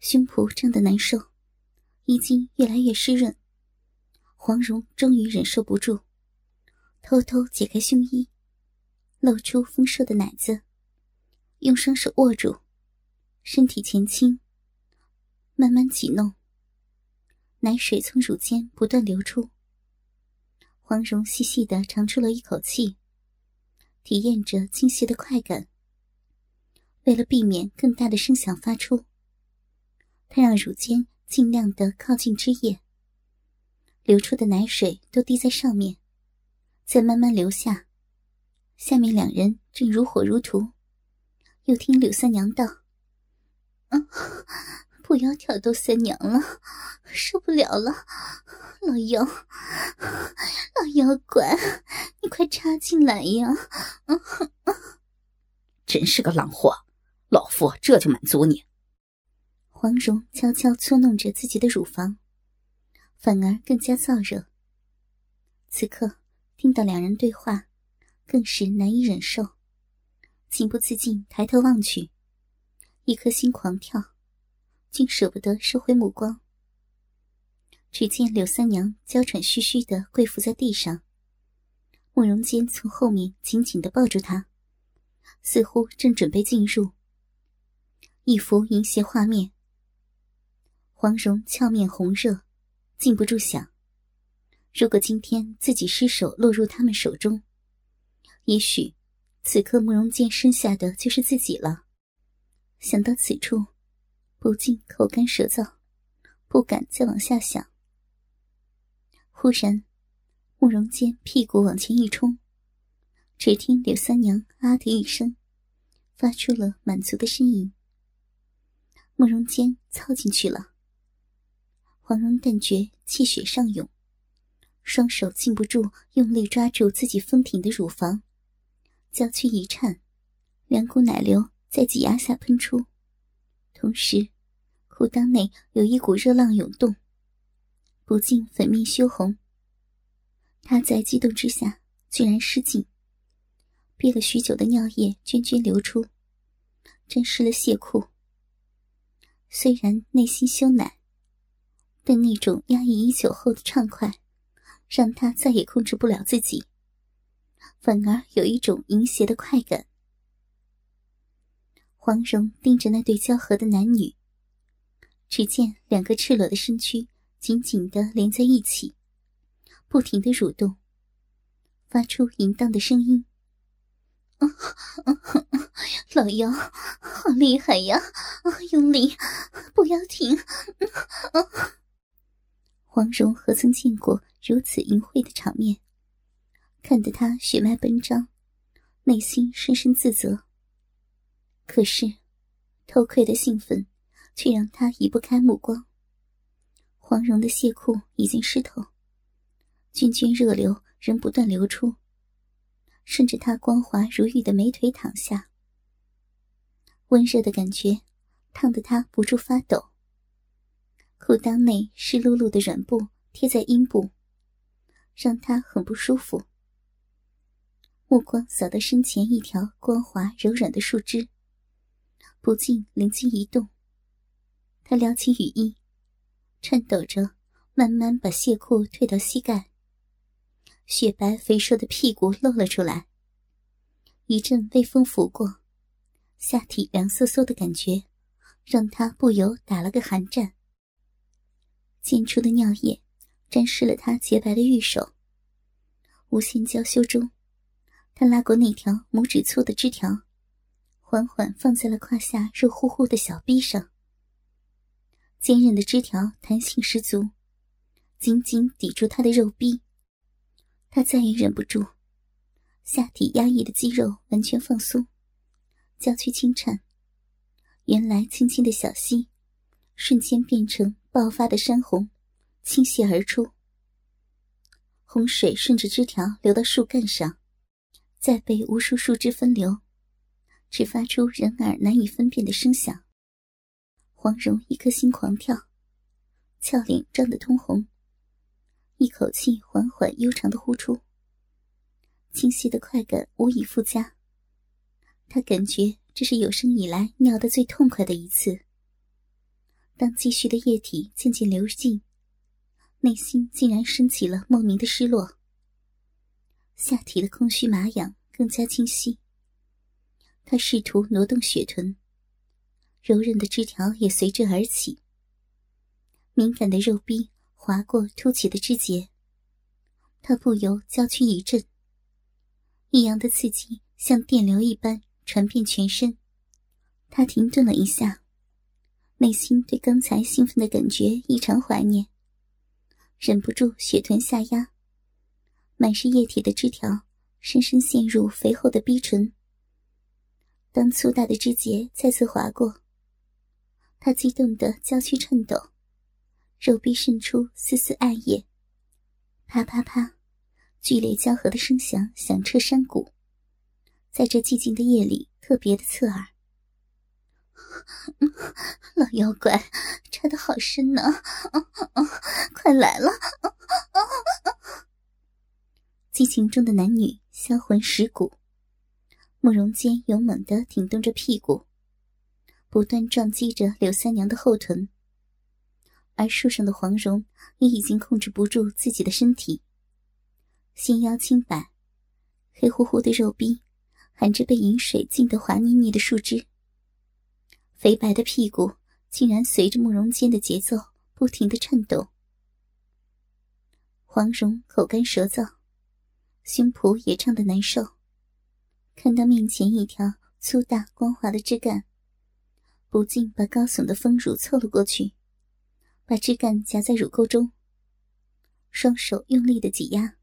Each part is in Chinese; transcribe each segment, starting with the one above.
胸脯胀得难受，衣襟越来越湿润。黄蓉终于忍受不住，偷偷解开胸衣，露出丰硕的奶子，用双手握住，身体前倾，慢慢挤弄。奶水从乳尖不断流出，黄蓉细细的长出了一口气，体验着倾泻的快感。为了避免更大的声响发出，他让乳尖尽量的靠近汁液，流出的奶水都滴在上面，再慢慢流下。下面两人正如火如荼，又听柳三娘道：“啊。”不要挑逗三娘了，受不了了！老妖，老妖怪，你快插进来呀！真是个浪货，老夫这就满足你。黄蓉悄悄搓弄着自己的乳房，反而更加燥热。此刻听到两人对话，更是难以忍受，情不自禁抬头望去，一颗心狂跳。竟舍不得收回目光。只见柳三娘娇喘吁吁的跪伏在地上，慕容坚从后面紧紧的抱住她，似乎正准备进入。一幅淫邪画面。黄蓉俏面红热，禁不住想：如果今天自己失手落入他们手中，也许此刻慕容剑剩下的就是自己了。想到此处。不禁口干舌燥，不敢再往下想。忽然，慕容剑屁股往前一冲，只听柳三娘“啊”的一声，发出了满足的呻吟。慕容坚凑进去了。黄蓉但觉气血上涌，双手禁不住用力抓住自己丰挺的乳房，娇躯一颤，两股奶流在挤压下喷出，同时。裤裆内有一股热浪涌动，不禁粉面羞红。他在激动之下居然失禁，憋了许久的尿液涓涓流出，沾湿了亵裤。虽然内心羞赧，但那种压抑已久后的畅快，让他再也控制不了自己，反而有一种淫邪的快感。黄蓉盯着那对交合的男女。只见两个赤裸的身躯紧紧的连在一起，不停的蠕动，发出淫荡的声音。老妖，好厉害呀！用力，不要停！黄蓉何曾见过如此淫秽的场面，看得她血脉奔张，内心深深自责。可是，偷窥的兴奋。却让他移不开目光。黄蓉的亵裤已经湿透，涓涓热流仍不断流出，顺着她光滑如玉的美腿淌下。温热的感觉烫得他不住发抖。裤裆内湿漉漉的软布贴在阴部，让他很不舒服。目光扫到身前一条光滑柔软的树枝，不禁灵机一动。他撩起雨衣，颤抖着，慢慢把亵裤退到膝盖。雪白肥硕的屁股露了出来。一阵微风拂过，下体凉飕飕的感觉，让他不由打了个寒战。溅出的尿液沾湿了他洁白的玉手。无限娇羞中，他拉过那条拇指粗的枝条，缓缓放在了胯下热乎乎的小臂上。坚韧的枝条弹性十足，紧紧抵住他的肉臂。他再也忍不住，下体压抑的肌肉完全放松，娇躯轻颤。原来轻轻的小溪，瞬间变成爆发的山洪，倾泻而出。洪水顺着枝条流到树干上，再被无数树枝分流，只发出人耳难以分辨的声响。黄蓉一颗心狂跳，俏脸涨得通红，一口气缓缓悠长的呼出。清晰的快感无以复加。她感觉这是有生以来尿得最痛快的一次。当积蓄的液体渐渐流尽，内心竟然升起了莫名的失落。下体的空虚麻痒更加清晰。他试图挪动血臀，柔韧的枝条也随之而起。敏感的肉壁划过凸起的枝节，他不由娇躯一震。异样的刺激像电流一般传遍全身，他停顿了一下，内心对刚才兴奋的感觉异常怀念，忍不住血臀下压，满是液体的枝条深深陷入肥厚的逼唇。当粗大的枝节再次划过，他激动的娇躯颤抖，肉壁渗出丝丝暗叶，啪啪啪，剧烈交合的声响响彻山谷，在这寂静的夜里特别的刺耳。老妖怪，插的好深呢，快来了！激情中的男女销魂蚀骨。慕容坚勇猛地挺动着屁股，不断撞击着柳三娘的后臀，而树上的黄蓉也已经控制不住自己的身体，纤腰轻摆，黑乎乎的肉壁含着被饮水浸得滑腻腻的树枝，肥白的屁股竟然随着慕容坚的节奏不停地颤抖。黄蓉口干舌燥，胸脯也胀得难受。看到面前一条粗大光滑的枝干，不禁把高耸的丰乳凑了过去，把枝干夹在乳沟中，双手用力的挤压，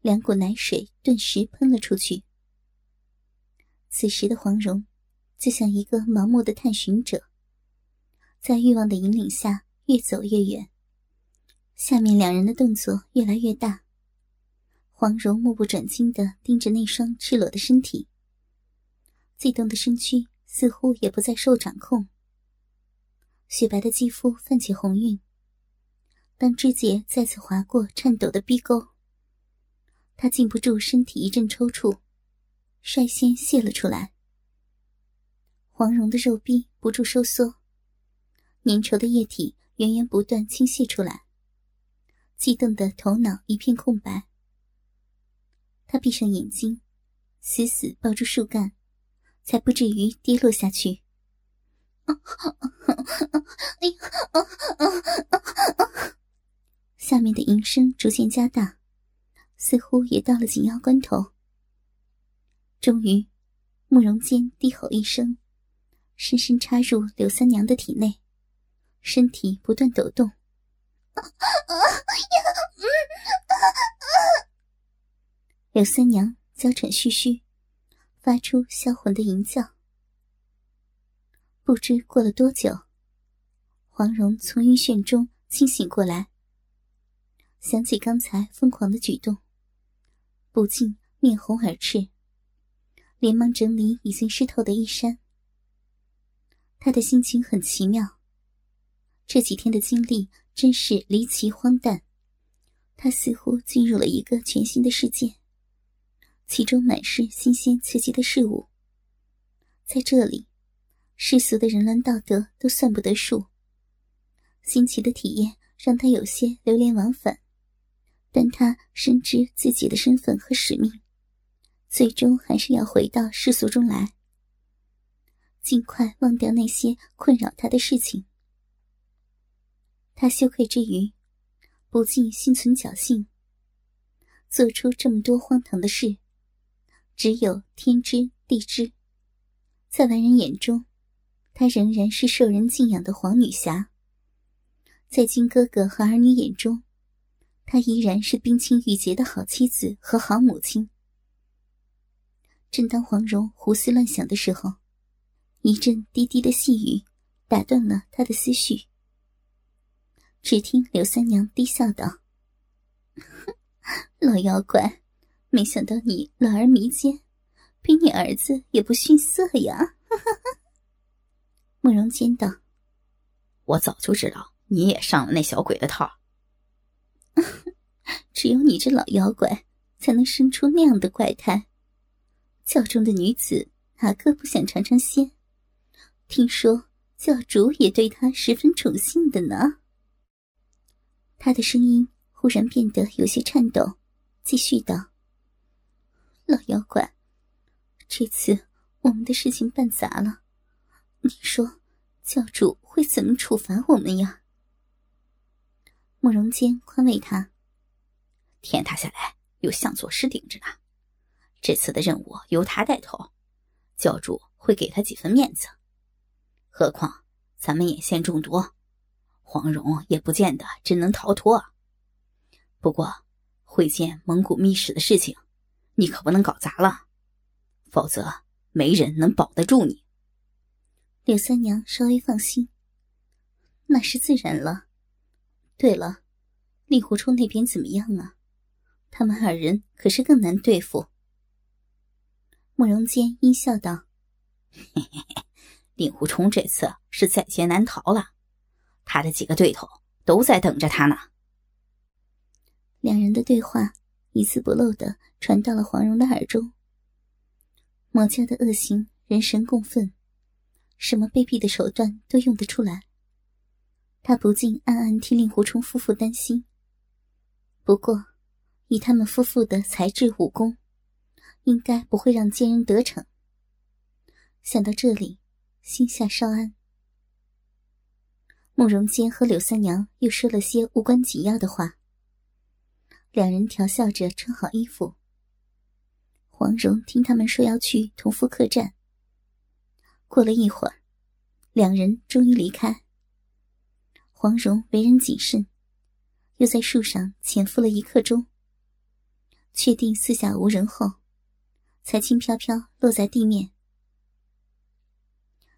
两股奶水顿时喷了出去。此时的黄蓉，就像一个盲目的探寻者，在欲望的引领下越走越远。下面两人的动作越来越大。黄蓉目不转睛地盯着那双赤裸的身体，悸动的身躯似乎也不再受掌控。雪白的肌肤泛起红晕，当枝节再次划过颤抖的逼沟，她禁不住身体一阵抽搐，率先泄了出来。黄蓉的肉壁不住收缩，粘稠的液体源源不断倾泻出来，激动的头脑一片空白。他闭上眼睛，死死抱住树干，才不至于跌落下去。下面的吟声逐渐加大，似乎也到了紧要关头。终于，慕容坚低吼一声，深深插入柳三娘的体内，身体不断抖动。柳三娘娇喘吁吁，发出销魂的吟叫。不知过了多久，黄蓉从晕眩中清醒过来，想起刚才疯狂的举动，不禁面红耳赤，连忙整理已经湿透的衣衫。他的心情很奇妙，这几天的经历真是离奇荒诞，他似乎进入了一个全新的世界。其中满是新鲜刺激的事物。在这里，世俗的人伦道德都算不得数。新奇的体验让他有些流连忘返，但他深知自己的身份和使命，最终还是要回到世俗中来，尽快忘掉那些困扰他的事情。他羞愧之余，不禁心存侥幸，做出这么多荒唐的事。只有天知地知，在外人眼中，她仍然是受人敬仰的黄女侠；在金哥哥和儿女眼中，她依然是冰清玉洁的好妻子和好母亲。正当黄蓉胡思乱想的时候，一阵低低的细语打断了他的思绪。只听柳三娘低笑道：“老妖怪。”没想到你老而弥坚，比你儿子也不逊色呀！慕容坚道：“我早就知道你也上了那小鬼的套。只有你这老妖怪，才能生出那样的怪胎。教中的女子哪个不想尝尝鲜？听说教主也对他十分宠幸的呢。他的声音忽然变得有些颤抖，继续道：“老妖怪，这次我们的事情办砸了，你说教主会怎么处罚我们呀？”慕容坚宽慰他：“天塌下来有向左师顶着呢，这次的任务由他带头，教主会给他几分面子。何况咱们眼线中毒。”黄蓉也不见得真能逃脱。不过，会见蒙古密使的事情，你可不能搞砸了，否则没人能保得住你。柳三娘稍微放心，那是自然了。对了，令狐冲那边怎么样啊？他们二人可是更难对付。慕容坚阴笑道：“嘿嘿嘿，令狐冲这次是在劫难逃了。”他的几个对头都在等着他呢。两人的对话一字不漏的传到了黄蓉的耳中。魔家的恶行，人神共愤，什么卑鄙的手段都用得出来。他不禁暗暗替令狐冲夫妇担心。不过，以他们夫妇的才智武功，应该不会让奸人得逞。想到这里，心下稍安。慕容坚和柳三娘又说了些无关紧要的话。两人调笑着穿好衣服。黄蓉听他们说要去同福客栈。过了一会儿，两人终于离开。黄蓉为人谨慎，又在树上潜伏了一刻钟，确定四下无人后，才轻飘飘落在地面。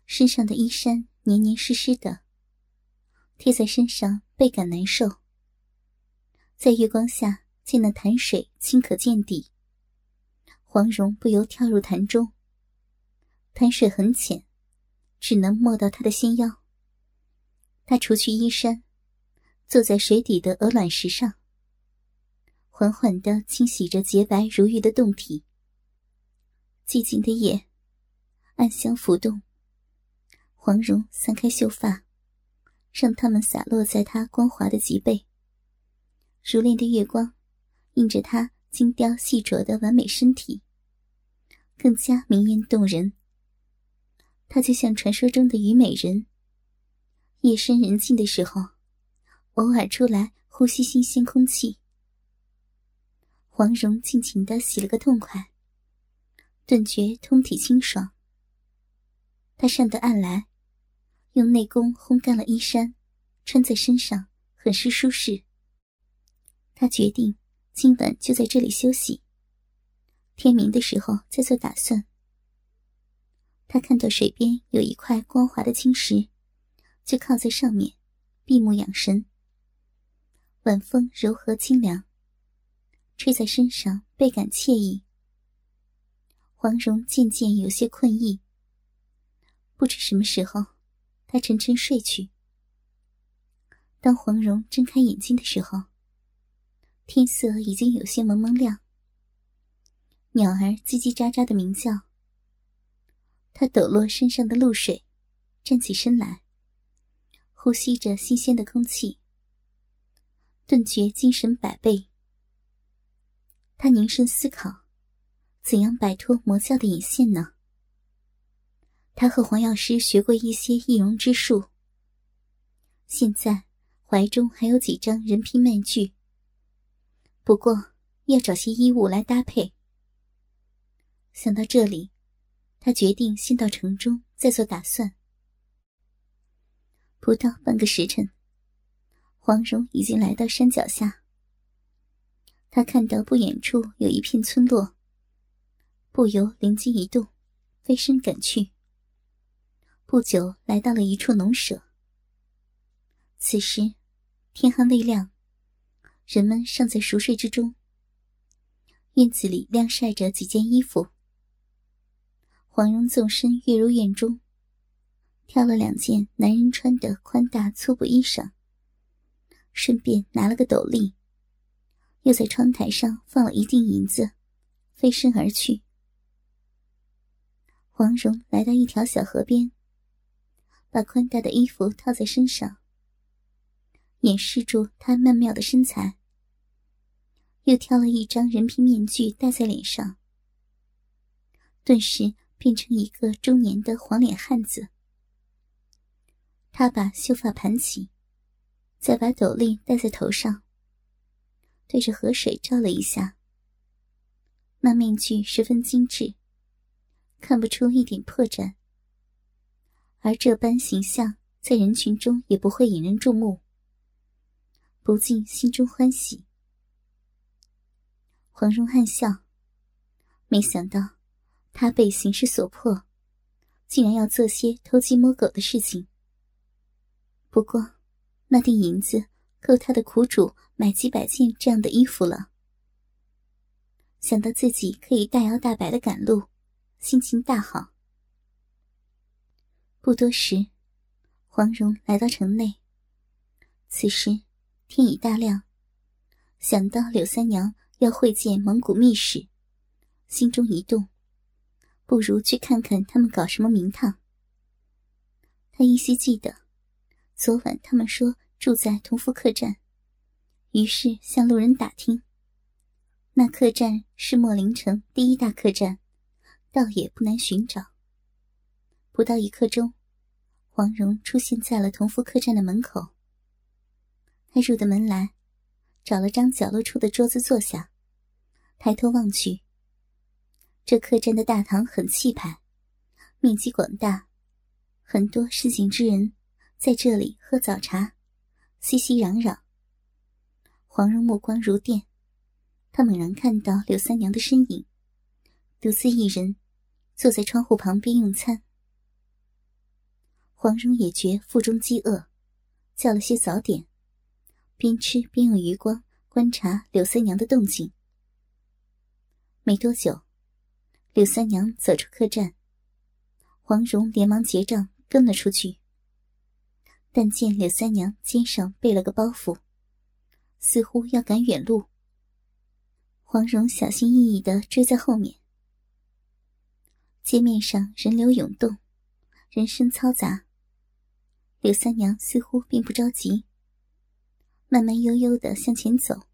身上的衣衫黏黏湿湿的。贴在身上倍感难受。在月光下见那潭水清可见底，黄蓉不由跳入潭中。潭水很浅，只能没到她的纤腰。她除去衣衫，坐在水底的鹅卵石上，缓缓地清洗着洁白如玉的胴体。寂静的夜，暗香浮动，黄蓉散开秀发。让它们洒落在她光滑的脊背。熟练的月光映着她精雕细琢的完美身体，更加明艳动人。她就像传说中的虞美人，夜深人静的时候，偶尔出来呼吸新鲜空气。黄蓉尽情的洗了个痛快，顿觉通体清爽。她上得岸来。用内功烘干了衣衫，穿在身上很是舒适。他决定今晚就在这里休息，天明的时候再做打算。他看到水边有一块光滑的青石，就靠在上面，闭目养神。晚风柔和清凉，吹在身上倍感惬意。黄蓉渐渐有些困意，不知什么时候。他沉沉睡去。当黄蓉睁开眼睛的时候，天色已经有些蒙蒙亮。鸟儿叽叽喳喳的鸣叫。他抖落身上的露水，站起身来，呼吸着新鲜的空气，顿觉精神百倍。他凝神思考，怎样摆脱魔教的引线呢？他和黄药师学过一些易容之术，现在怀中还有几张人皮面具。不过要找些衣物来搭配。想到这里，他决定先到城中再做打算。不到半个时辰，黄蓉已经来到山脚下。他看到不远处有一片村落，不由灵机一动，飞身赶去。不久，来到了一处农舍。此时，天还未亮，人们尚在熟睡之中。院子里晾晒着几件衣服。黄蓉纵身跃入院中，挑了两件男人穿的宽大粗布衣裳，顺便拿了个斗笠，又在窗台上放了一锭银子，飞身而去。黄蓉来到一条小河边。把宽大的衣服套在身上，掩饰住她曼妙的身材，又挑了一张人皮面具戴在脸上，顿时变成一个中年的黄脸汉子。他把秀发盘起，再把斗笠戴在头上，对着河水照了一下。那面具十分精致，看不出一点破绽。而这般形象在人群中也不会引人注目，不禁心中欢喜。黄蓉暗笑，没想到他被形势所迫，竟然要做些偷鸡摸狗的事情。不过，那锭银子够他的苦主买几百件这样的衣服了。想到自己可以大摇大摆的赶路，心情大好。不多时，黄蓉来到城内。此时天已大亮，想到柳三娘要会见蒙古密使，心中一动，不如去看看他们搞什么名堂。他依稀记得，昨晚他们说住在同福客栈，于是向路人打听。那客栈是莫林城第一大客栈，倒也不难寻找。不到一刻钟，黄蓉出现在了同福客栈的门口。他入的门来，找了张角落处的桌子坐下，抬头望去。这客栈的大堂很气派，面积广大，很多市井之人在这里喝早茶，熙熙攘攘。黄蓉目光如电。她猛然看到柳三娘的身影，独自一人坐在窗户旁边用餐。黄蓉也觉腹中饥饿，叫了些早点，边吃边用余光观察柳三娘的动静。没多久，柳三娘走出客栈，黄蓉连忙结账跟了出去。但见柳三娘肩上背了个包袱，似乎要赶远路。黄蓉小心翼翼的追在后面。街面上人流涌动，人声嘈杂。柳三娘似乎并不着急，慢慢悠悠的向前走。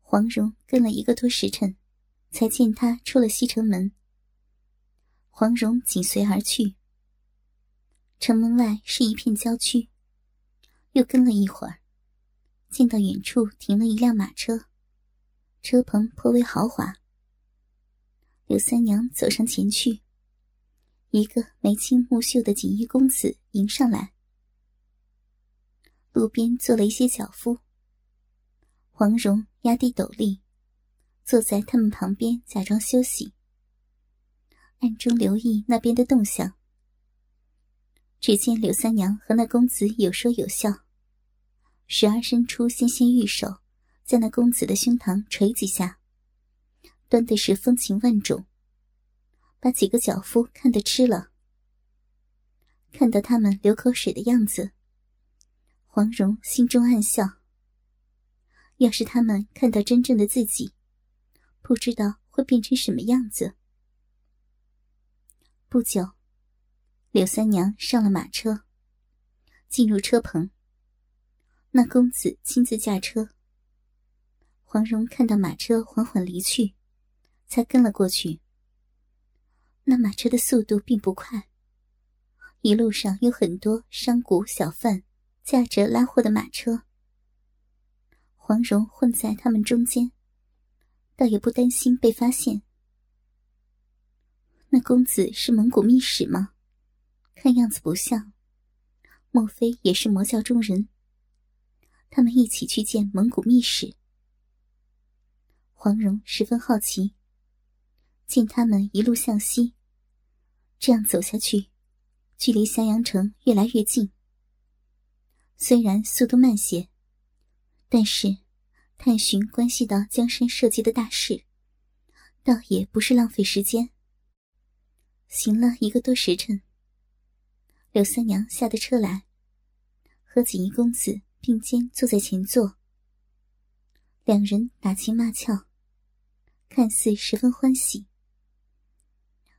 黄蓉跟了一个多时辰，才见她出了西城门。黄蓉紧随而去。城门外是一片郊区，又跟了一会儿，见到远处停了一辆马车。车棚颇为豪华。柳三娘走上前去，一个眉清目秀的锦衣公子迎上来。路边坐了一些脚夫。黄蓉压低斗笠，坐在他们旁边，假装休息，暗中留意那边的动向。只见柳三娘和那公子有说有笑，时而伸出纤纤玉手。在那公子的胸膛捶几下，端的是风情万种，把几个脚夫看得吃了。看到他们流口水的样子，黄蓉心中暗笑。要是他们看到真正的自己，不知道会变成什么样子。不久，柳三娘上了马车，进入车棚。那公子亲自驾车。黄蓉看到马车缓缓离去，才跟了过去。那马车的速度并不快，一路上有很多商贾小贩驾着拉货的马车。黄蓉混在他们中间，倒也不担心被发现。那公子是蒙古密使吗？看样子不像，莫非也是魔教中人？他们一起去见蒙古密使。黄蓉十分好奇，见他们一路向西，这样走下去，距离襄阳城越来越近。虽然速度慢些，但是探寻关系到江山社稷的大事，倒也不是浪费时间。行了一个多时辰，柳三娘下的车来，和锦衣公子并肩坐在前座，两人打情骂俏。看似十分欢喜，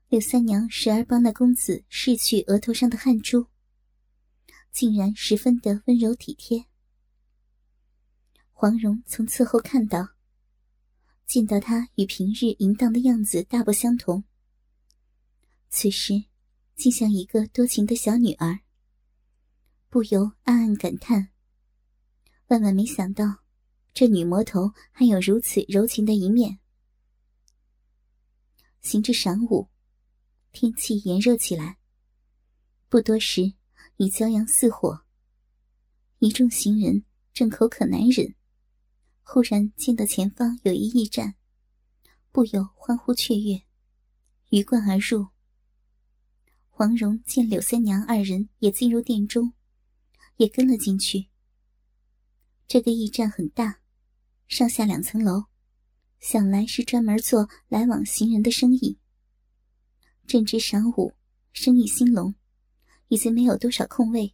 柳三娘时而帮那公子拭去额头上的汗珠，竟然十分的温柔体贴。黄蓉从侧后看到，见到他与平日淫荡的样子大不相同。此时，竟像一个多情的小女儿，不由暗暗感叹：万万没想到，这女魔头还有如此柔情的一面。行至晌午，天气炎热起来。不多时，已骄阳似火。一众行人正口渴难忍。忽然见到前方有一驿站，不由欢呼雀跃，鱼贯而入。黄蓉见柳三娘二人也进入店中，也跟了进去。这个驿站很大，上下两层楼，想来是专门做来往行人的生意。正值晌午，生意兴隆，已经没有多少空位。